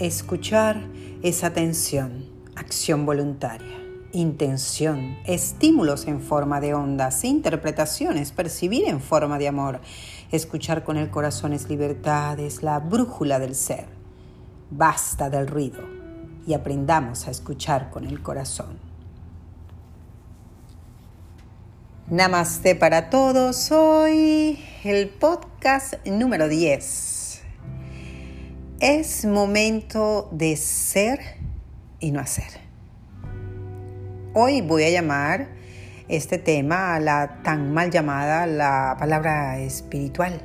Escuchar es atención, acción voluntaria, intención, estímulos en forma de ondas, interpretaciones, percibir en forma de amor. Escuchar con el corazón es libertad, es la brújula del ser. Basta del ruido y aprendamos a escuchar con el corazón. Namaste para todos. Hoy el podcast número 10 es momento de ser y no hacer. Hoy voy a llamar este tema a la tan mal llamada la palabra espiritual.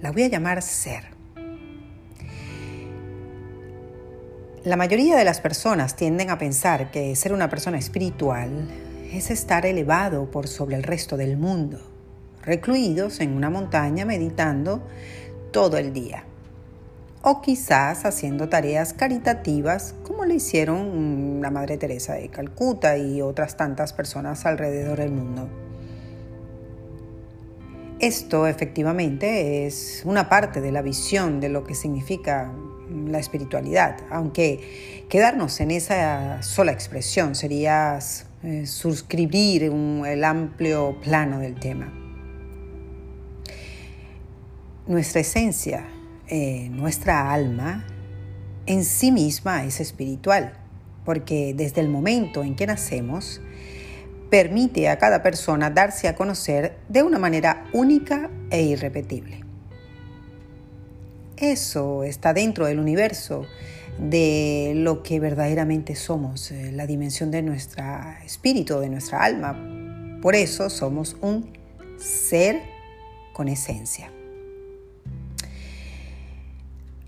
La voy a llamar ser. La mayoría de las personas tienden a pensar que ser una persona espiritual es estar elevado por sobre el resto del mundo, recluidos en una montaña meditando todo el día o quizás haciendo tareas caritativas como lo hicieron la Madre Teresa de Calcuta y otras tantas personas alrededor del mundo. Esto efectivamente es una parte de la visión de lo que significa la espiritualidad, aunque quedarnos en esa sola expresión sería eh, suscribir el amplio plano del tema. Nuestra esencia eh, nuestra alma en sí misma es espiritual, porque desde el momento en que nacemos, permite a cada persona darse a conocer de una manera única e irrepetible. Eso está dentro del universo de lo que verdaderamente somos, eh, la dimensión de nuestro espíritu, de nuestra alma. Por eso somos un ser con esencia.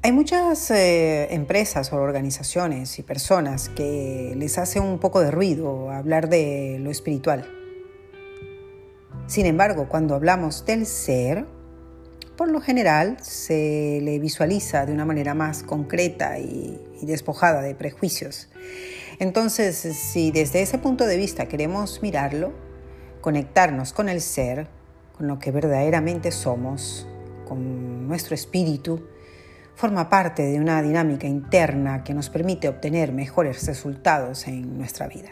Hay muchas eh, empresas o organizaciones y personas que les hace un poco de ruido hablar de lo espiritual. Sin embargo, cuando hablamos del ser, por lo general se le visualiza de una manera más concreta y, y despojada de prejuicios. Entonces, si desde ese punto de vista queremos mirarlo, conectarnos con el ser, con lo que verdaderamente somos, con nuestro espíritu, forma parte de una dinámica interna que nos permite obtener mejores resultados en nuestra vida.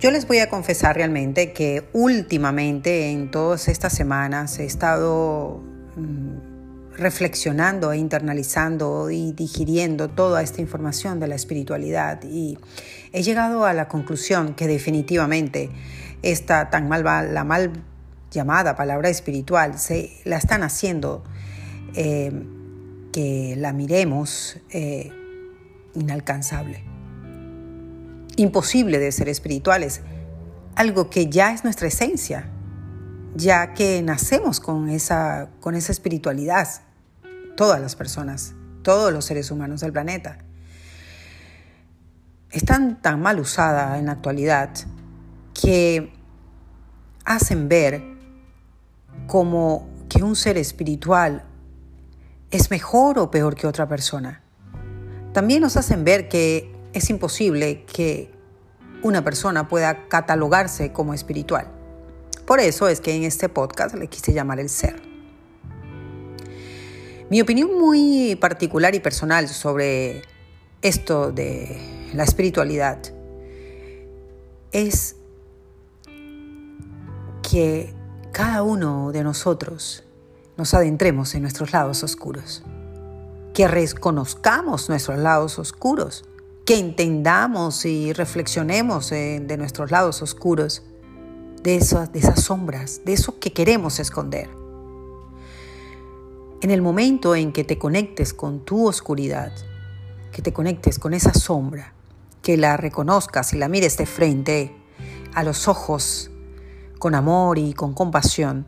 Yo les voy a confesar realmente que últimamente en todas estas semanas he estado mm, reflexionando e internalizando y digiriendo toda esta información de la espiritualidad y he llegado a la conclusión que definitivamente esta tan mal, la mal llamada palabra espiritual se la están haciendo eh, que la miremos eh, inalcanzable, imposible de ser espirituales, algo que ya es nuestra esencia, ya que nacemos con esa, con esa espiritualidad, todas las personas, todos los seres humanos del planeta. Están tan mal usada en la actualidad que hacen ver como que un ser espiritual es mejor o peor que otra persona. También nos hacen ver que es imposible que una persona pueda catalogarse como espiritual. Por eso es que en este podcast le quise llamar el ser. Mi opinión muy particular y personal sobre esto de la espiritualidad es que cada uno de nosotros nos adentremos en nuestros lados oscuros, que reconozcamos nuestros lados oscuros, que entendamos y reflexionemos de nuestros lados oscuros, de esas, sombras, de eso que queremos esconder. En el momento en que te conectes con tu oscuridad, que te conectes con esa sombra, que la reconozcas y la mires de frente a los ojos con amor y con compasión,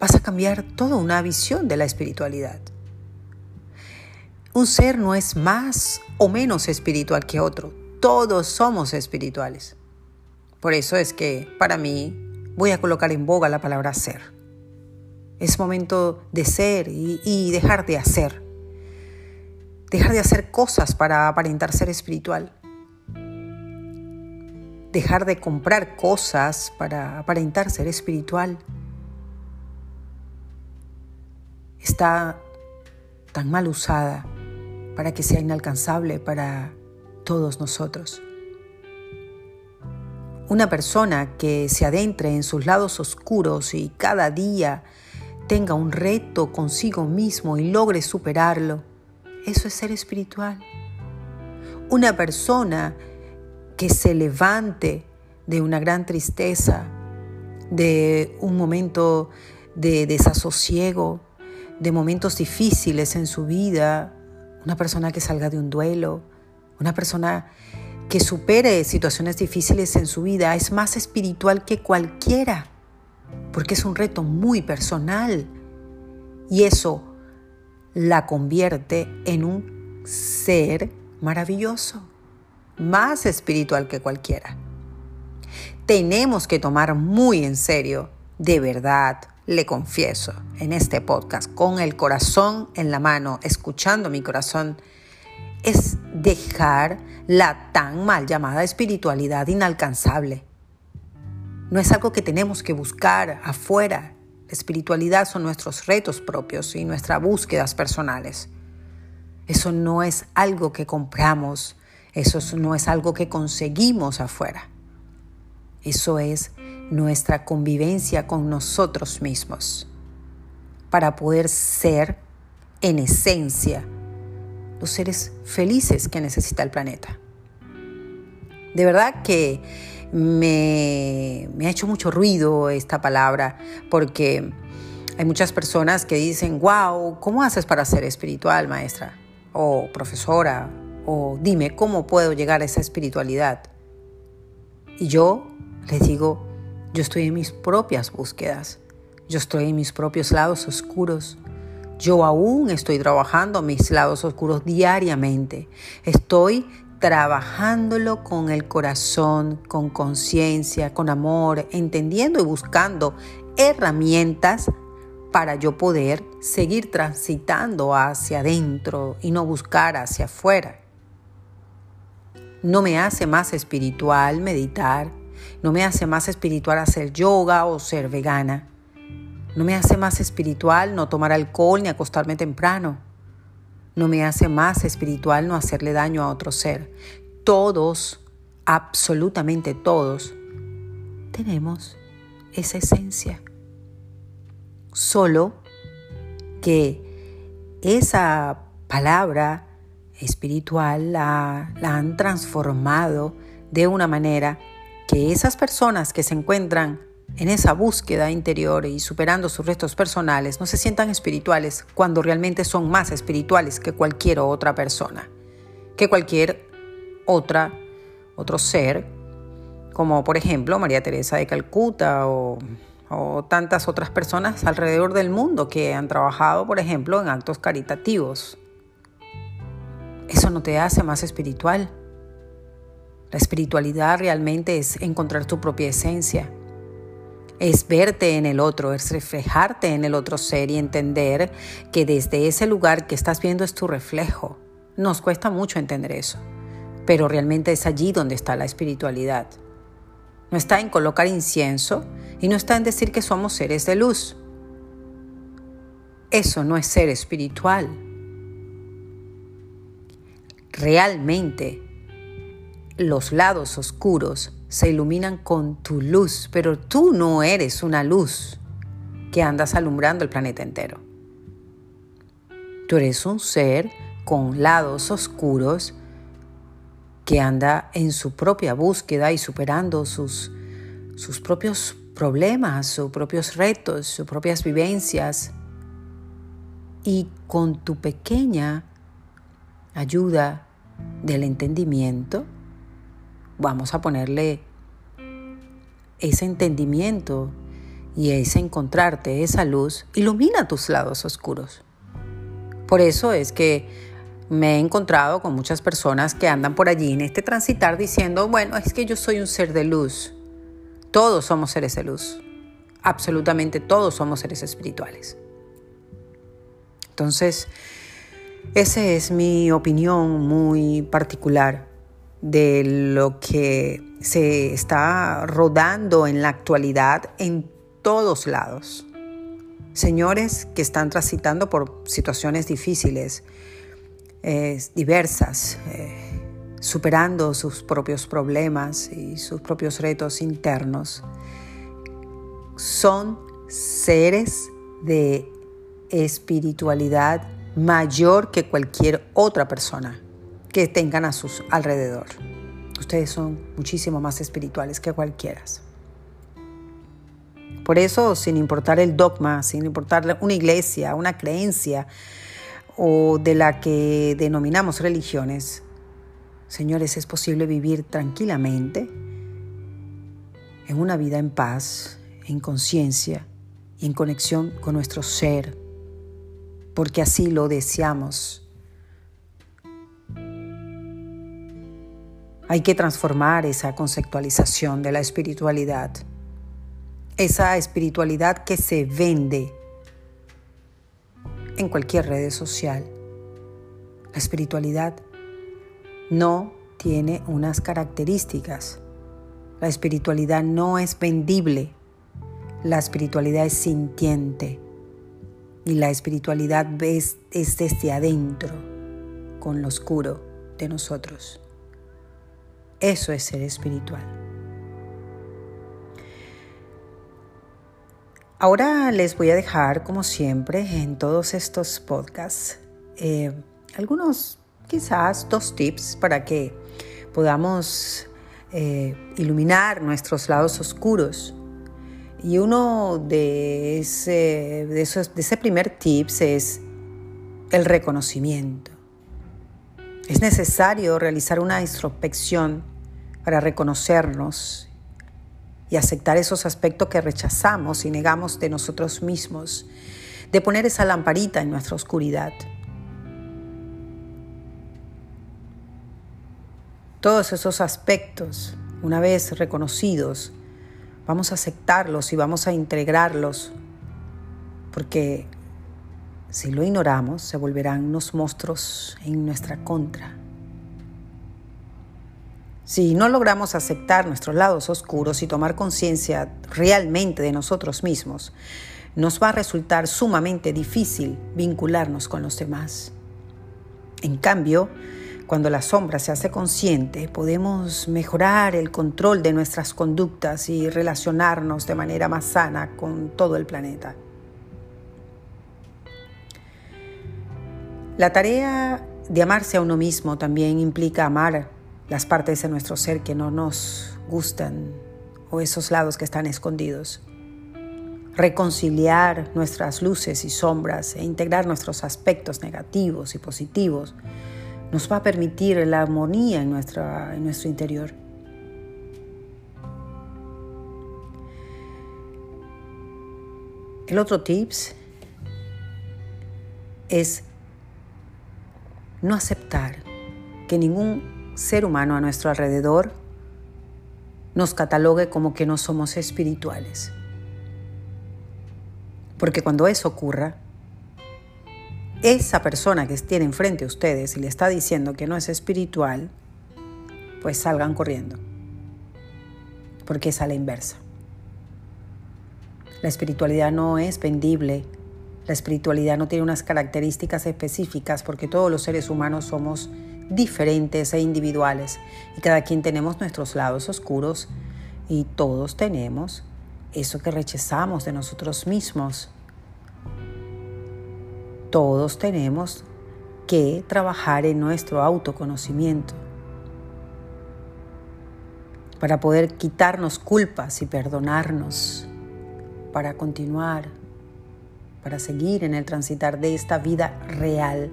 vas a cambiar toda una visión de la espiritualidad. Un ser no es más o menos espiritual que otro. Todos somos espirituales. Por eso es que para mí voy a colocar en boga la palabra ser. Es momento de ser y, dejar de hacer. Dejar de hacer cosas para aparentar ser espiritual. Dejar de comprar cosas para aparentar ser espiritual está tan mal usada para que sea inalcanzable para todos nosotros. Una persona que se adentre en sus lados oscuros y cada día tenga un reto consigo mismo y logre superarlo, eso es ser espiritual. Una persona que se levante de una gran tristeza, de un momento de desasosiego, de momentos difíciles en su vida, una persona que salga de un duelo, una persona que supere situaciones difíciles en su vida, es más espiritual que cualquiera, porque es un reto muy personal y eso la convierte en un ser maravilloso, más espiritual que cualquiera. Tenemos que tomar muy en serio, de verdad, le confieso, en este podcast, con el corazón en la mano, escuchando mi corazón, es dejar la tan mal llamada espiritualidad inalcanzable. No es algo que tenemos que buscar afuera. La espiritualidad son nuestros retos propios y nuestras búsquedas personales. Eso no es algo que compramos, eso no es algo que conseguimos afuera. Eso es nuestra convivencia con nosotros mismos para poder ser en esencia los seres felices que necesita el planeta. De verdad que me, me, ha hecho mucho ruido esta palabra porque hay muchas personas que dicen, wow, ¿cómo haces para ser espiritual, maestra? o profesora, o dime cómo puedo llegar a esa espiritualidad. Y yo les digo, yo estoy en mis propias búsquedas, yo estoy en mis propios lados oscuros. Yo aún estoy trabajando mis lados oscuros diariamente. Estoy trabajándolo con el corazón, con conciencia, con amor, entendiendo y buscando herramientas para yo poder seguir transitando hacia adentro y no buscar hacia afuera. No me hace más espiritual meditar, no me hace más espiritual hacer yoga o ser vegana. No me hace más espiritual no tomar alcohol ni acostarme temprano. No me hace más espiritual no hacerle daño a otro ser. Todos, absolutamente todos, tenemos esa esencia. Solo que esa palabra espiritual la, han transformado de una manera que esas personas que se encuentran en esa búsqueda interior y superando sus restos personales no se sientan espirituales cuando realmente son más espirituales que cualquier otra persona, que cualquier otra, otro ser, como por ejemplo María Teresa de Calcuta o o tantas otras personas alrededor del mundo que han trabajado, por ejemplo, en actos caritativos. Eso no te hace más espiritual. La espiritualidad realmente es encontrar tu propia esencia. Es verte en el otro, es reflejarte en el otro ser y entender que desde ese lugar que estás viendo es tu reflejo. Nos cuesta mucho entender eso, pero realmente es allí donde está la espiritualidad. No está en colocar incienso y no está en decir que somos seres de luz. Eso no es ser espiritual. Realmente los lados oscuros se iluminan con tu luz, pero tú no eres una luz que andas alumbrando el planeta entero. Tú eres un ser con lados oscuros que anda en su propia búsqueda y superando sus, sus propios problemas, sus propios retos, sus propias vivencias. Y con tu pequeña ayuda del entendimiento, vamos a ponerle ese entendimiento y ese encontrarte, esa luz, ilumina tus lados oscuros. Por eso es que me he encontrado con muchas personas que andan por allí en este transitar diciendo, bueno, es que yo soy un ser de luz. Todos somos seres de luz. Absolutamente todos somos seres espirituales. Entonces, esa es mi opinión muy particular de lo que se está rodando en la actualidad en todos lados. señores que están transitando por situaciones difíciles, eh, diversas, eh, superando sus propios problemas y sus propios retos internos. Son seres de espiritualidad mayor que cualquier otra persona que tengan a su alrededor. Ustedes son muchísimo más espirituales que cualquiera. Por eso, sin importar el dogma, sin importar una iglesia, una creencia o de la que denominamos religiones, señores, es posible vivir tranquilamente en una vida en paz, en conciencia y en conexión con nuestro ser, porque así lo deseamos. Hay que transformar esa conceptualización de la espiritualidad, esa espiritualidad que se vende en cualquier red social. La espiritualidad no tiene unas características. La espiritualidad no es vendible. La espiritualidad es sintiente. Y la espiritualidad es, es desde adentro, con lo oscuro de nosotros. Eso es ser espiritual. Ahora les voy a dejar, como siempre, en todos estos podcasts, eh, algunos, quizás dos tips para que podamos eh, iluminar nuestros lados oscuros. Y uno de ese, de, esos, de ese primer tips es el reconocimiento. Es necesario realizar una introspección para reconocernos y aceptar esos aspectos que rechazamos y negamos de nosotros mismos, de poner esa lamparita en nuestra oscuridad. Todos esos aspectos, una vez reconocidos, vamos a aceptarlos y vamos a integrarlos, porque si lo ignoramos, se volverán unos monstruos en nuestra contra. Si no logramos aceptar nuestros lados oscuros y tomar conciencia realmente de nosotros mismos, nos va a resultar sumamente difícil vincularnos con los demás. En cambio, cuando la sombra se hace consciente, podemos mejorar el control de nuestras conductas y relacionarnos de manera más sana con todo el planeta. La tarea de amarse a uno mismo también implica amar las partes de nuestro ser que no nos gustan o esos lados que están escondidos. Reconciliar nuestras luces y sombras e integrar nuestros aspectos negativos y positivos nos va a permitir la armonía en, nuestra, en nuestro interior. El otro tips es no aceptar que ningún ser humano a nuestro alrededor nos catalogue como que no somos espirituales. Porque cuando eso ocurra, esa persona que tiene enfrente a ustedes y le está diciendo que no es espiritual, pues salgan corriendo. Porque es a la inversa. La espiritualidad no es vendible, la espiritualidad no tiene unas características específicas porque todos los seres humanos somos diferentes e individuales y cada quien tenemos nuestros lados oscuros y todos tenemos eso que rechazamos de nosotros mismos. Todos tenemos que trabajar en nuestro autoconocimiento para poder quitarnos culpas y perdonarnos, para continuar para seguir en el transitar de esta vida real.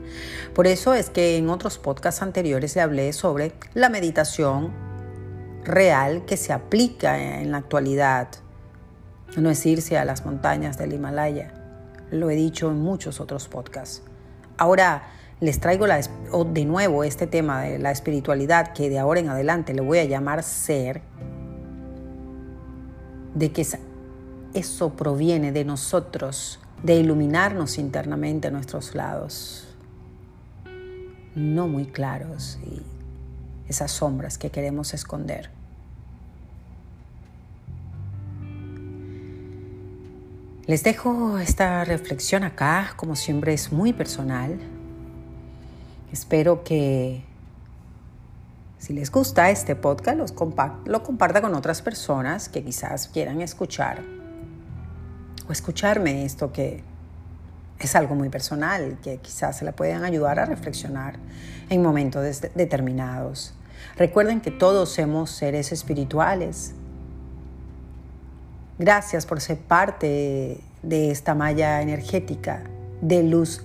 Por eso es que en otros podcasts anteriores le hablé sobre la meditación real que se aplica en la actualidad. No es irse a las montañas del Himalaya. Lo he dicho en muchos otros podcasts. Ahora les traigo de nuevo este tema de la espiritualidad que de ahora en adelante le voy a llamar ser, de que eso proviene de nosotros de iluminarnos internamente nuestros lados no muy claros y esas sombras que queremos esconder. Les dejo esta reflexión acá, como siempre es muy personal. Espero que si les gusta este podcast, los lo comparta con otras personas que quizás quieran escuchar escucharme esto que es algo muy personal, que quizás se le puedan ayudar a reflexionar en momentos determinados. Recuerden que todos somos seres espirituales. Gracias por ser parte de esta malla energética de luz.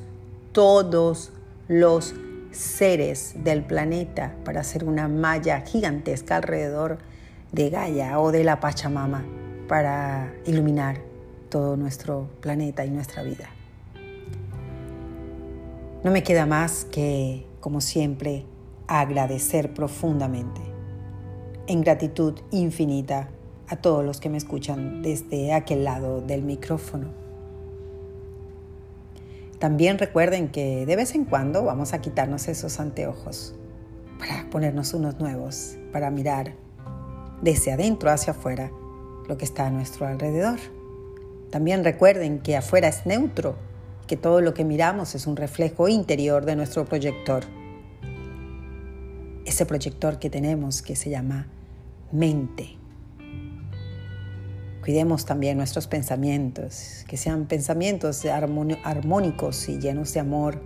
Todos los seres del planeta para hacer una malla gigantesca alrededor de Gaia o de la Pachamama para iluminar todo nuestro planeta y nuestra vida. No me queda más que, como siempre, agradecer profundamente, en gratitud infinita, a todos los que me escuchan desde aquel lado del micrófono. También recuerden que de vez en cuando vamos a quitarnos esos anteojos para ponernos unos nuevos, para mirar desde adentro hacia afuera lo que está a nuestro alrededor. También recuerden que afuera es neutro, que todo lo que miramos es un reflejo interior de nuestro proyector. Ese proyector que tenemos que se llama mente. Cuidemos también nuestros pensamientos, que sean pensamientos armónicos y llenos de amor.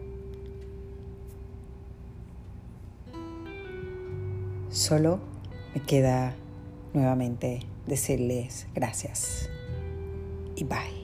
Solo me queda nuevamente decirles gracias y bye.